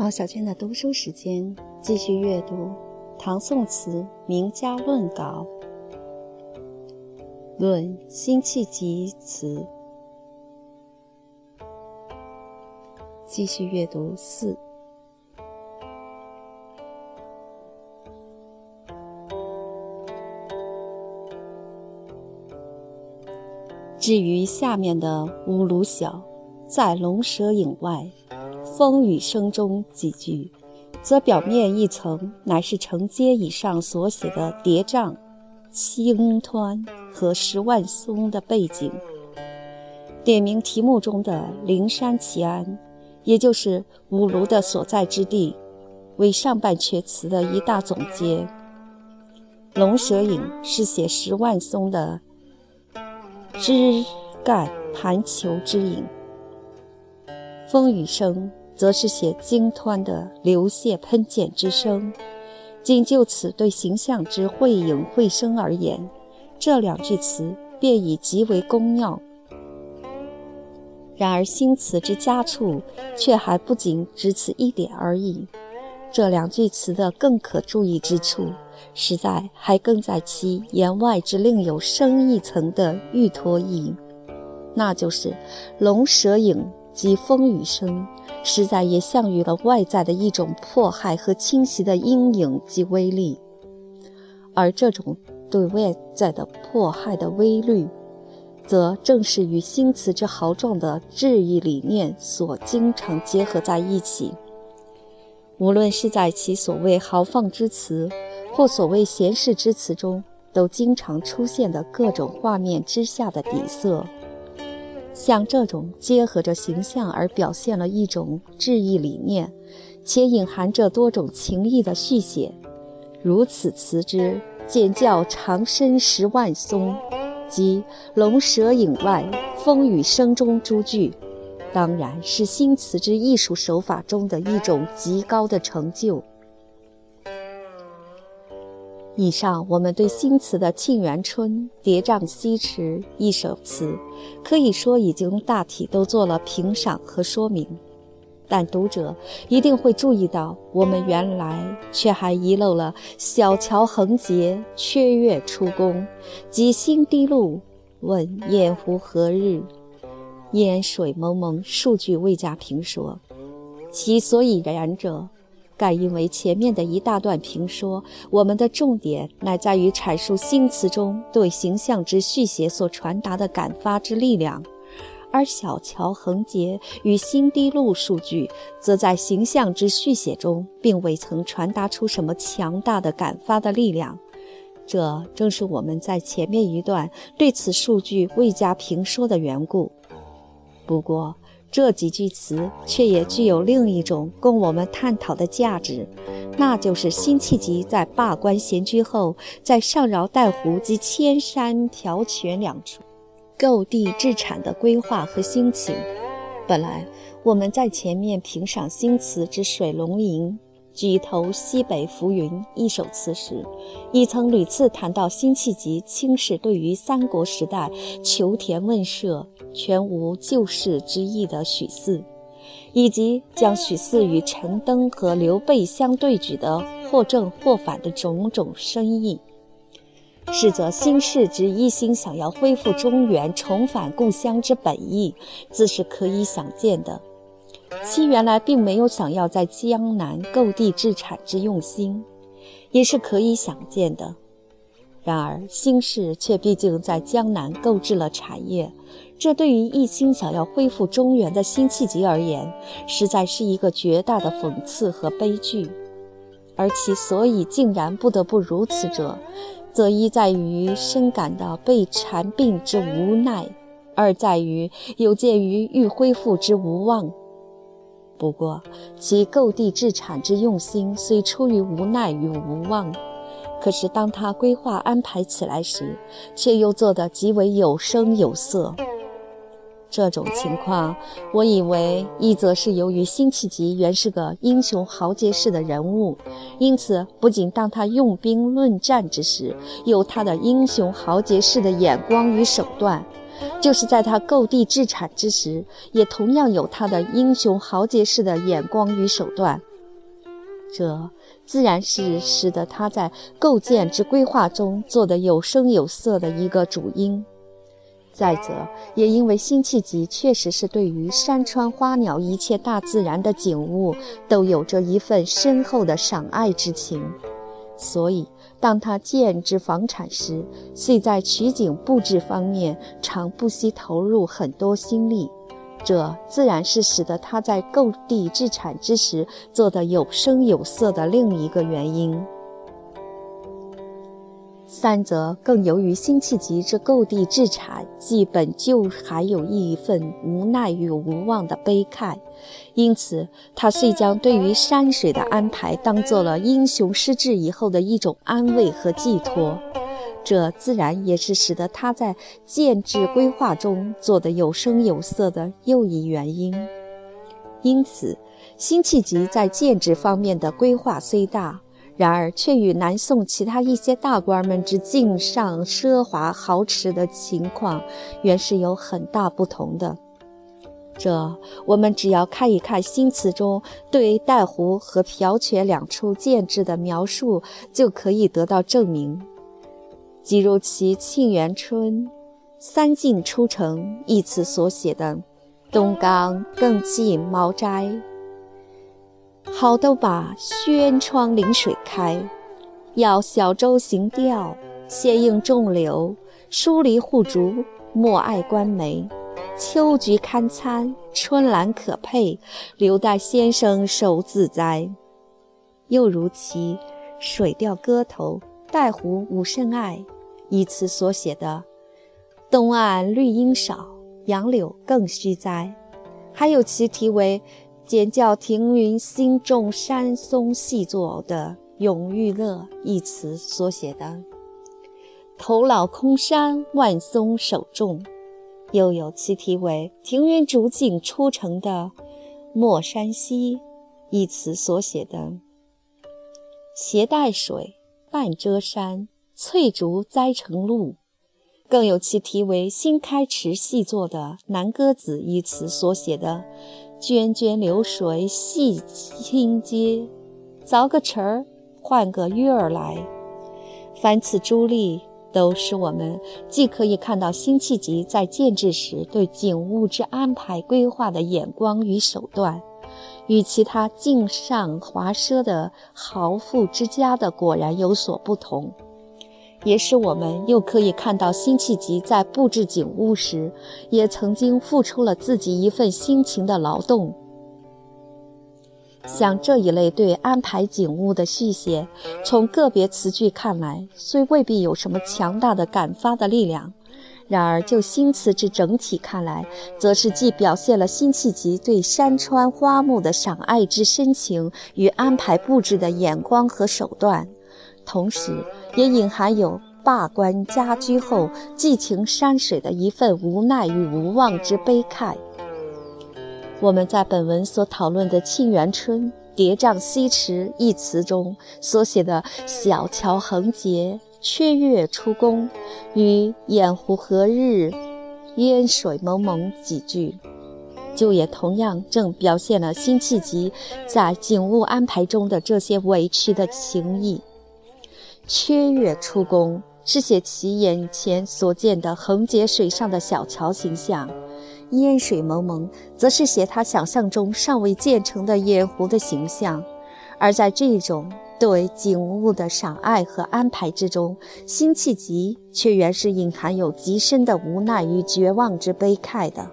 毛小娟的读书时间，继续阅读唐宋词名家论稿，论辛弃疾词。继续阅读四。至于下面的乌鲁小，在龙蛇影外。风雨声中几句，则表面一层乃是承接以上所写的叠嶂、青湍和十万松的背景。点名题目中的灵山奇安，也就是五庐的所在之地，为上半阙词的一大总结。龙蛇影是写十万松的枝干盘球之影，风雨声。则是写鲸湍的流泻喷溅之声。仅就此对形象之绘影绘声而言，这两句词便已极为工妙。然而新词之佳处，却还不仅只此一点而已。这两句词的更可注意之处，实在还更在其言外之另有深一层的寓托意，那就是龙蛇影。及风雨声，实在也象于了外在的一种迫害和侵袭的阴影及威力，而这种对外在的迫害的威力，则正是与新词之豪壮的志意理念所经常结合在一起。无论是在其所谓豪放之词，或所谓闲适之词中，都经常出现的各种画面之下的底色。像这种结合着形象而表现了一种志意理念，且隐含着多种情意的续写，如此词之简叫长身十万松，及龙蛇影外，风雨声中诸句，当然是新词之艺术手法中的一种极高的成就。以上我们对新词的《沁园春·叠嶂西池》一首词，可以说已经大体都做了评赏和说明，但读者一定会注意到，我们原来却还遗漏了“小桥横截，缺月出宫”及“新低露，问雁湖何日，烟水蒙蒙”数句未加评说，其所以然者。盖因为前面的一大段评说，我们的重点乃在于阐述新词中对形象之续写所传达的感发之力量，而小桥横截与新低路数据，则在形象之续写中并未曾传达出什么强大的感发的力量。这正是我们在前面一段对此数据未加评说的缘故。不过，这几句词却也具有另一种供我们探讨的价值，那就是辛弃疾在罢官闲居后，在上饶带湖及千山条泉两处购地置产的规划和心情。本来我们在前面评赏新词之《水龙吟》。举头西北浮云一首词时，已曾屡次谈到辛弃疾轻视对于三国时代求田问舍、全无救世之意的许四，以及将许四与陈登和刘备相对举的或正或反的种种深意。是则辛氏之一心想要恢复中原、重返故乡之本意，自是可以想见的。其原来并没有想要在江南购地置产之用心，也是可以想见的。然而新氏却毕竟在江南购置了产业，这对于一心想要恢复中原的辛弃疾而言，实在是一个绝大的讽刺和悲剧。而其所以竟然不得不如此者，则一在于深感到被缠病之无奈，二在于有鉴于欲恢复之无望。不过，其购地置产之用心虽出于无奈与无望，可是当他规划安排起来时，却又做得极为有声有色。这种情况，我以为一则是由于辛弃疾原是个英雄豪杰式的人物，因此不仅当他用兵论战之时，有他的英雄豪杰式的眼光与手段。就是在他购地置产之时，也同样有他的英雄豪杰式的眼光与手段。这自然是使得他在构建之规划中做得有声有色的一个主因。再者，也因为辛弃疾确实是对于山川花鸟一切大自然的景物都有着一份深厚的赏爱之情，所以当他建置房产时，遂在取景布置方面常不惜投入很多心力。这自然是使得他在购地置产之时做得有声有色的另一个原因。三则更由于辛弃疾之购地置产，既本就还有一份无奈与无望的悲慨，因此他遂将对于山水的安排当做了英雄失志以后的一种安慰和寄托。这自然也是使得他在建制规划中做得有声有色的又一原因。因此，辛弃疾在建制方面的规划虽大，然而却与南宋其他一些大官们之敬上奢华豪驰的情况，原是有很大不同的。这我们只要看一看新词中对带湖和瓢泉两处建制的描述，就可以得到证明。即如其《沁园春·三晋出城》一词所写的“东冈更近茅斋”，好都把轩窗临水开，要小舟行钓，闲映众流，疏篱护竹，莫爱观梅。秋菊堪餐，春兰可佩，留待先生手自栽。又如其《水调歌头·带湖无甚爱》。一词所写的“东岸绿荫少，杨柳更须栽”，还有其题为“简教庭云新种山松细作”的“永遇乐”一词所写的“头老空山万松首种”，又有其题为“庭云竹径出城”的“莫山西”一词所写的“携带水，半遮山”。翠竹栽成路，更有其题为“新开池”细作的《南歌子》一词所写的“涓涓流水细清阶，凿个池儿换个月儿来”。凡此诸例，都使我们既可以看到辛弃疾在建制时对景物之安排规划的眼光与手段，与其他敬上华奢的豪富之家的果然有所不同。也使我们又可以看到辛弃疾在布置景物时，也曾经付出了自己一份辛勤的劳动。像这一类对安排景物的续写，从个别词句看来，虽未必有什么强大的感发的力量；然而就新词之整体看来，则是既表现了辛弃疾对山川花木的赏爱之深情与安排布置的眼光和手段。同时，也隐含有罢官家居后寄情山水的一份无奈与无望之悲慨。我们在本文所讨论的《沁园春·叠嶂西池》一词中所写的“小桥横截，缺月出宫”与“掩湖何日，烟水蒙蒙”几句，就也同样正表现了辛弃疾在景物安排中的这些委屈的情意。缺月出宫是写其眼前所见的横截水上的小桥形象，烟水蒙蒙则是写他想象中尚未建成的野湖的形象。而在这种对景物的赏爱和安排之中，辛弃疾却原是隐含有极深的无奈与绝望之悲慨的。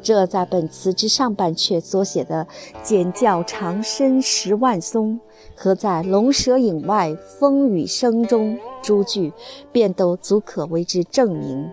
这在本词之上半阙所写的“简教长深十万松”和在“龙蛇影外风雨声”中诸句，便都足可为之证明。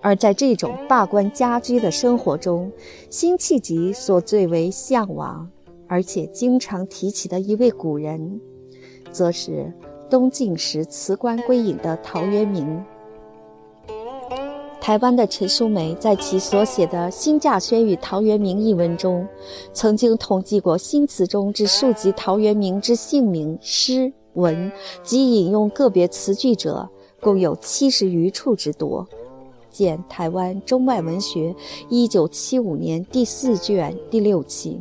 而在这种罢官家居的生活中，辛弃疾所最为向往，而且经常提起的一位古人，则是东晋时辞官归隐的陶渊明。台湾的陈淑梅在其所写的《新稼轩与陶渊明》一文中，曾经统计过新词中之数及陶渊明之姓名、诗文及引用个别词句者，共有七十余处之多。见《台湾中外文学》一九七五年第四卷第六期。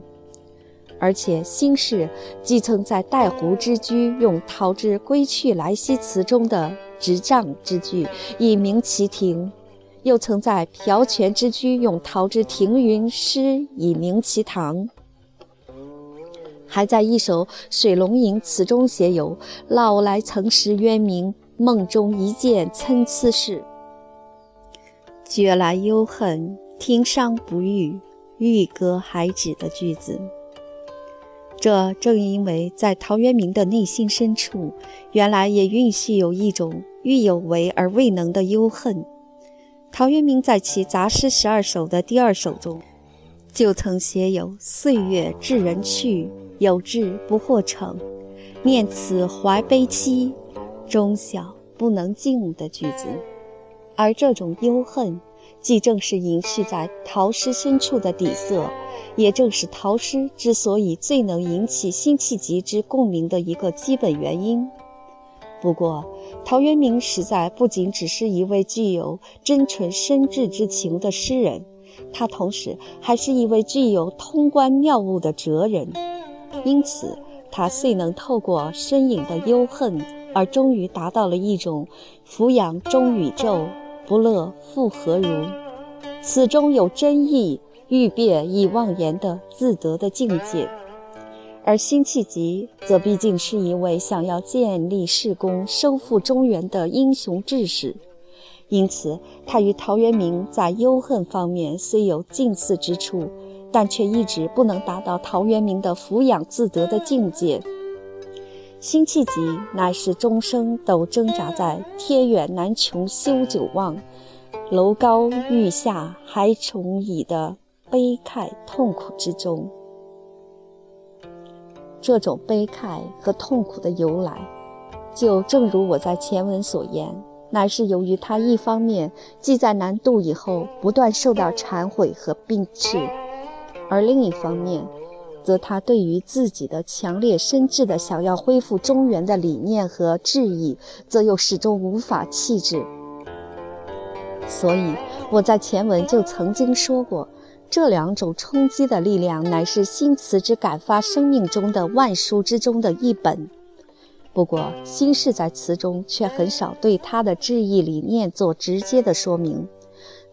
而且新氏既曾在带湖之居用“陶之归去来兮”词中的“执杖”之句以名其亭，又曾在朴泉之居用“陶之停云”诗以名其堂，还在一首《水龙吟》词中写有“老来曾识渊明，梦中一见参差事”。觉来忧恨，听伤不遇，欲歌还止的句子。这正因为在陶渊明的内心深处，原来也蕴蓄有一种欲有为而未能的忧恨。陶渊明在其《杂诗十二首》的第二首中，就曾写有“岁月致人去，有志不获成，念此怀悲戚，终晓不能尽”的句子。而这种忧恨，既正是隐蓄在陶诗深处的底色，也正是陶诗之所以最能引起辛弃疾之共鸣的一个基本原因。不过，陶渊明实在不仅只是一位具有真纯深挚之情的诗人，他同时还是一位具有通关妙悟的哲人。因此，他遂能透过深隐的忧恨，而终于达到了一种俯仰中宇宙。不乐复何如？此中有真意，欲辨已忘言的自得的境界。而辛弃疾则毕竟是一位想要建立世功、收复中原的英雄志士，因此他与陶渊明在忧恨方面虽有近似之处，但却一直不能达到陶渊明的俯仰自得的境界。辛弃疾乃是终生都挣扎在天远难穷修久望，楼高欲下还重倚的悲慨痛苦之中。这种悲慨和痛苦的由来，就正如我在前文所言，乃是由于他一方面既在南渡以后不断受到忏悔和病斥，而另一方面。则他对于自己的强烈深挚的想要恢复中原的理念和志意，则又始终无法弃置。所以我在前文就曾经说过，这两种冲击的力量，乃是新词之感发生命中的万书之中的一本。不过，新氏在词中却很少对他的志意理念做直接的说明。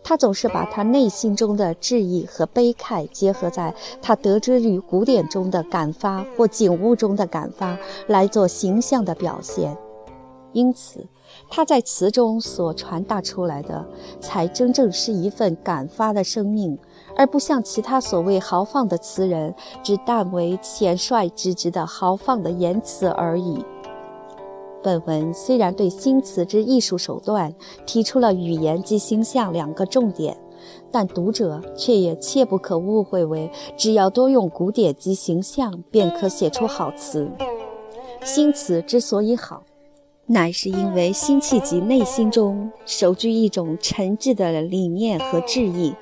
他总是把他内心中的质疑和悲慨结合在他得知于古典中的感发或景物中的感发来做形象的表现，因此他在词中所传达出来的才真正是一份感发的生命，而不像其他所谓豪放的词人只淡为浅率直直的豪放的言辞而已。本文虽然对新词之艺术手段提出了语言及形象两个重点，但读者却也切不可误会为只要多用古典及形象便可写出好词。新词之所以好，乃是因为辛弃疾内心中守具一种诚挚的理念和志意，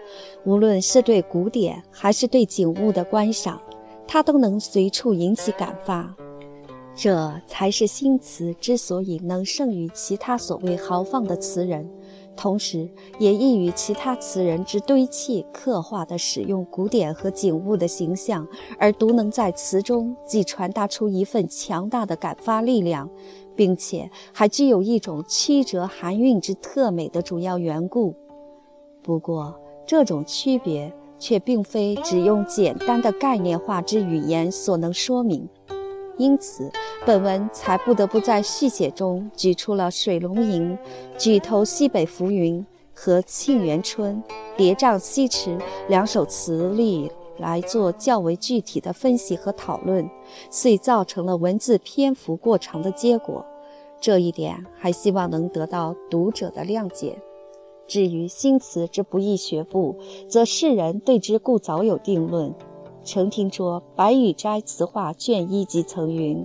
无论是对古典还是对景物的观赏，他都能随处引起感发。这才是新词之所以能胜于其他所谓豪放的词人，同时也易于其他词人之堆砌刻画的使用古典和景物的形象，而独能在词中既传达出一份强大的感发力量，并且还具有一种曲折含韵之特美的主要缘故。不过，这种区别却并非只用简单的概念化之语言所能说明。因此，本文才不得不在续写中举出了《水龙吟》《举头西北浮云》和《沁园春·叠嶂西池》两首词例来做较为具体的分析和讨论，遂造成了文字篇幅过长的结果。这一点还希望能得到读者的谅解。至于新词之不易学步，则世人对之故早有定论。曾听说《白羽斋词话》卷一即曾云：“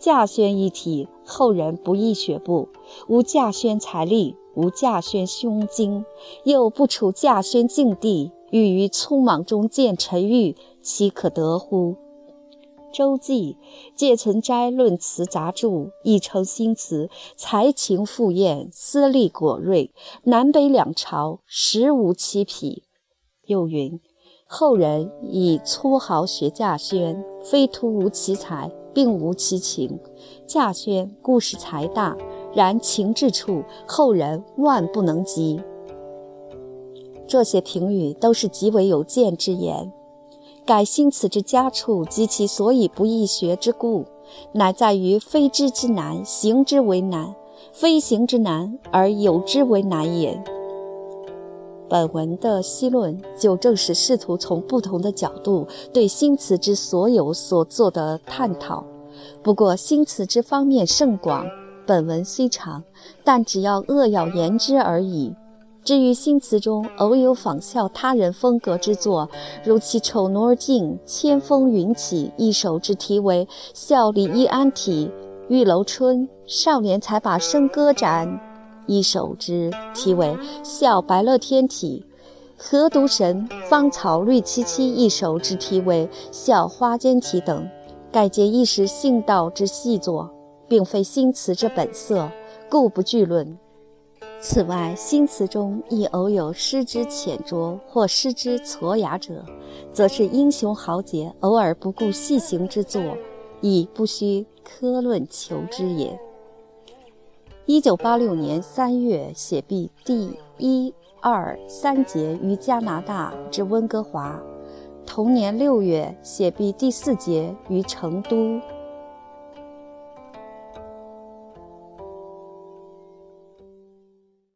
稼轩一体，后人不易学步。无稼轩财力，无稼轩胸襟，又不处稼轩境地，欲于匆忙中见沉郁，岂可得乎？”周记《借存斋论词杂著》亦称新词才情赴艳，思丽果锐，南北两朝实无其匹。又云。后人以粗豪学稼轩，非徒无其才，并无其情。稼轩固是才大，然情至处，后人万不能及。这些评语都是极为有见之言。改新词之佳处及其所以不易学之故，乃在于非知之难，行之为难；非行之难，而有之为难也。本文的析论，就正是试图从不同的角度对新词之所有所做的探讨。不过，新词之方面甚广，本文虽长，但只要扼要言之而已。至于新词中偶有仿效他人风格之作，如其《丑奴儿镜》《千峰云起》一首之题为《笑李易安体》，《玉楼春》少年才把笙歌展一首之题为《笑白乐天体》，《何独神》芳草绿萋萋一首之题为《笑花间体》等，盖皆一时兴道之细作，并非新词之本色，故不具论。此外，新词中亦偶有诗之浅拙或诗之挫雅者，则是英雄豪杰偶尔不顾细行之作，亦不须苛论求之也。一九八六年三月写毕第一、二、三节于加拿大至温哥华，同年六月写毕第四节于成都。